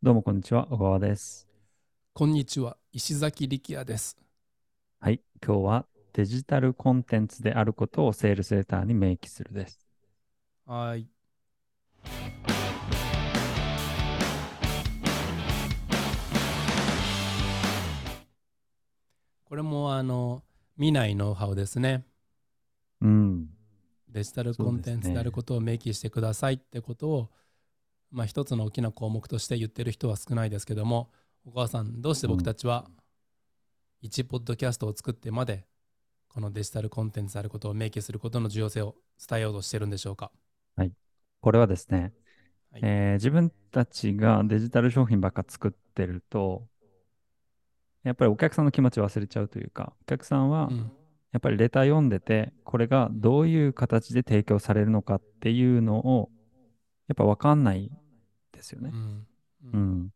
どうもこんにちは、小川です。こんにちは、石崎力也です。はい、今日はデジタルコンテンツであることをセールスレターに明記するです。はーい。これもあの見ないノウハウですね。うん、デジタルコンテンツであることを明記してくださいってことを、まあ一つの大きな項目として言ってる人は少ないですけども、お母さん、どうして僕たちは1ポッドキャストを作ってまで、このデジタルコンテンツであることを明記することの重要性を伝えようとしてるんでしょうか？これはですね、はいえー自分たちがデジタル商品ばっか作ってると、やっぱりお客さんの気持ち忘れちゃうというか、お客さんはうん。やっぱりレター読んでて、これがどういう形で提供されるのかっていうのを、やっぱ分かんないですよねう。ん。うう。ん。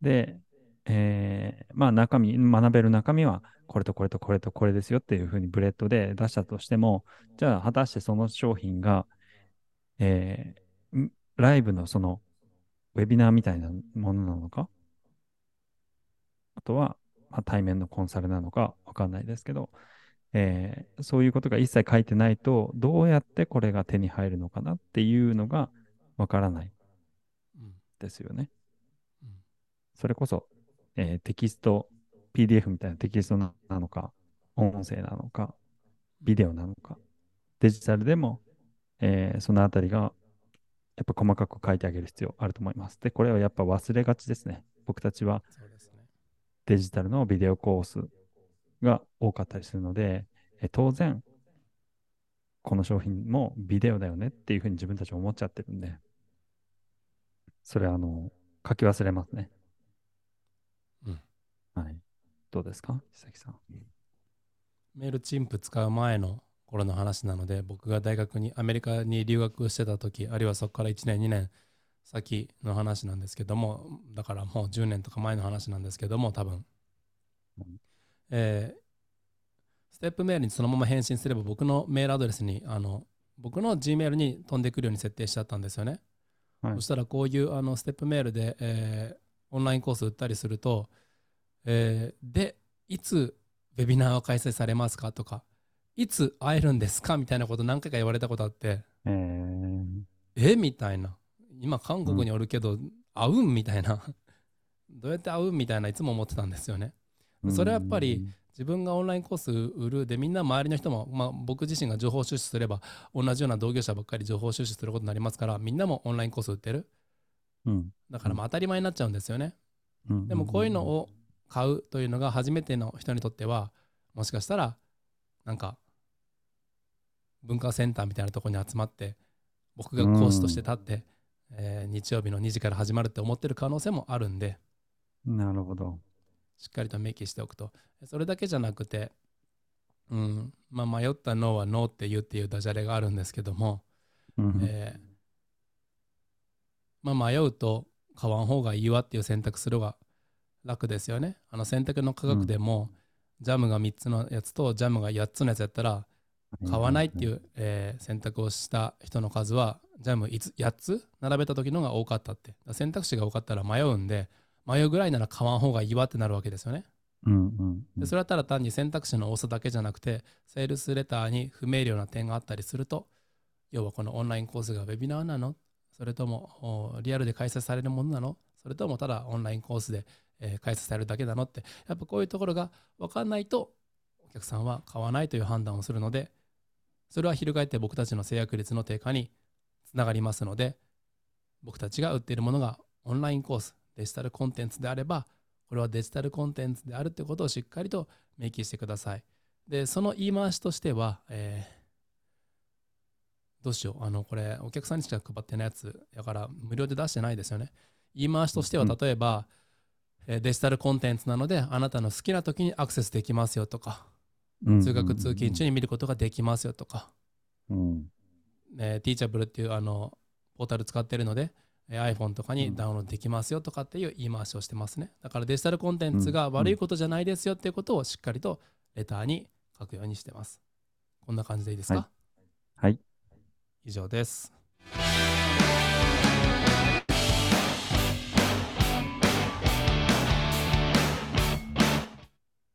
で、えーまあ中身、学べる中身は、これとこれとこれとこれですよっていうふうにブレットで出したとしても、じゃあ果たしてその商品が、えーんライブのそのウェビナーみたいなものなのか、あとは、まあ、対面のコンサルなのかわかんないですけど、えーそういうことが一切書いてないと、どうやってこれが手に入るのかなっていうのがわからないうんですよね。うんそれこそ、えーテキスト、PDF みたいなテキストななのか、音声なのか、ビデオなのか、デジタルでも、えーそのあたりが、やっぱ細かく書いてあげる必要あると思います。で、これはやっぱ忘れがちですね。僕たちは。デジタルのビデオコースが多かったりするので、えー当然、この商品もビデオだよねっていうふうに自分たち思っちゃってるんで、それはあの、書き忘れますね。うんはい。どうですか？久木さん。メールチンプ使う前の頃の話なので、僕が大学に、アメリカに留学してた時、あるいはそこから1年、2年先の話なんですけども、だからもう10年とか前の話なんですけども、多分うん。えーステップメールにそのまま返信すれば、僕のメールアドレスに、あの、僕の Gmail に飛んでくるように設定しちゃったんですよね。はいそしたらこういうあのステップメールで、えーオンラインコース売ったりすると、えーで、いつウェビナーを開催されますかとか、いつ会えるんですかみたいなこと何回か言われたことあって、えー、えみたいな。今韓国におるけど、会うんみたいな。どうやって会うんみたいないつも思ってたんですよね。それはやっぱり、自分がオンラインコース売るでみんな周りの人も、まあ、僕自身が情報収集すれば同じような同業者ばっかり情報収集することになりますからみんなもオンラインコース売ってる。うん、だからまあ当たり前になっちゃうんですよね。うん。でもこういうのを買うというのが初めての人にとってはもしかしたらなんか文化センターみたいなところに集まって僕が講師として立って、えー日曜日の2時から始まるって思ってる可能性もあるんで。なるほど。しっかりと明記しておくと。それだけじゃなくて、うんまあ、迷ったノーはノーって言うっていうダジャレがあるんですけども、うんえーまあ、迷うと買わん方がいいわっていう選択するが楽ですよね。あの選択の価格でも、ジャムが3つのやつとジャムが8つのやつやったら買わないっていう、えー選択をした人の数はジャムいつ8つ並べた時のが多かったって。選択肢が多かったら迷うんで迷うぐらいなら買わん方がいいわってなるわけですよね。うんうんうん。でそれはただ単に選択肢の多さだけじゃなくてセールスレターに不明瞭な点があったりすると要はこのオンラインコースがウェビナーなの？それともおリアルで開催されるものなの？それともただオンラインコースで、えー開催されるだけなのってやっぱこういうところが分かんないとお客さんは買わないという判断をするのでそれは翻って僕たちの制約率の低下につながりますので僕たちが売っているものがオンラインコースデジタルコンテンツであればこれはデジタルコンテンツであるってことをしっかりと明記してください。で、その言い回しとしては、えーどうしよう、あの、これ、お客さんにしか配ってないやつだから、無料で出してないですよね。言い回しとしては、うん。例えば、えーデジタルコンテンツなので、あなたの好きな時にアクセスできますよとか、うん。通学通勤中に見ることができますよとか、うん。えー、Teachable っていうあのポータル使ってるので、えー iPhone とかにダウンロードできますよとかっていう言い回しをしてますね。だからデジタルコンテンツが悪いことじゃないですよっていうことをしっかりとレターに書くようにしてます。こんな感じでいいですか、はいはい以上です。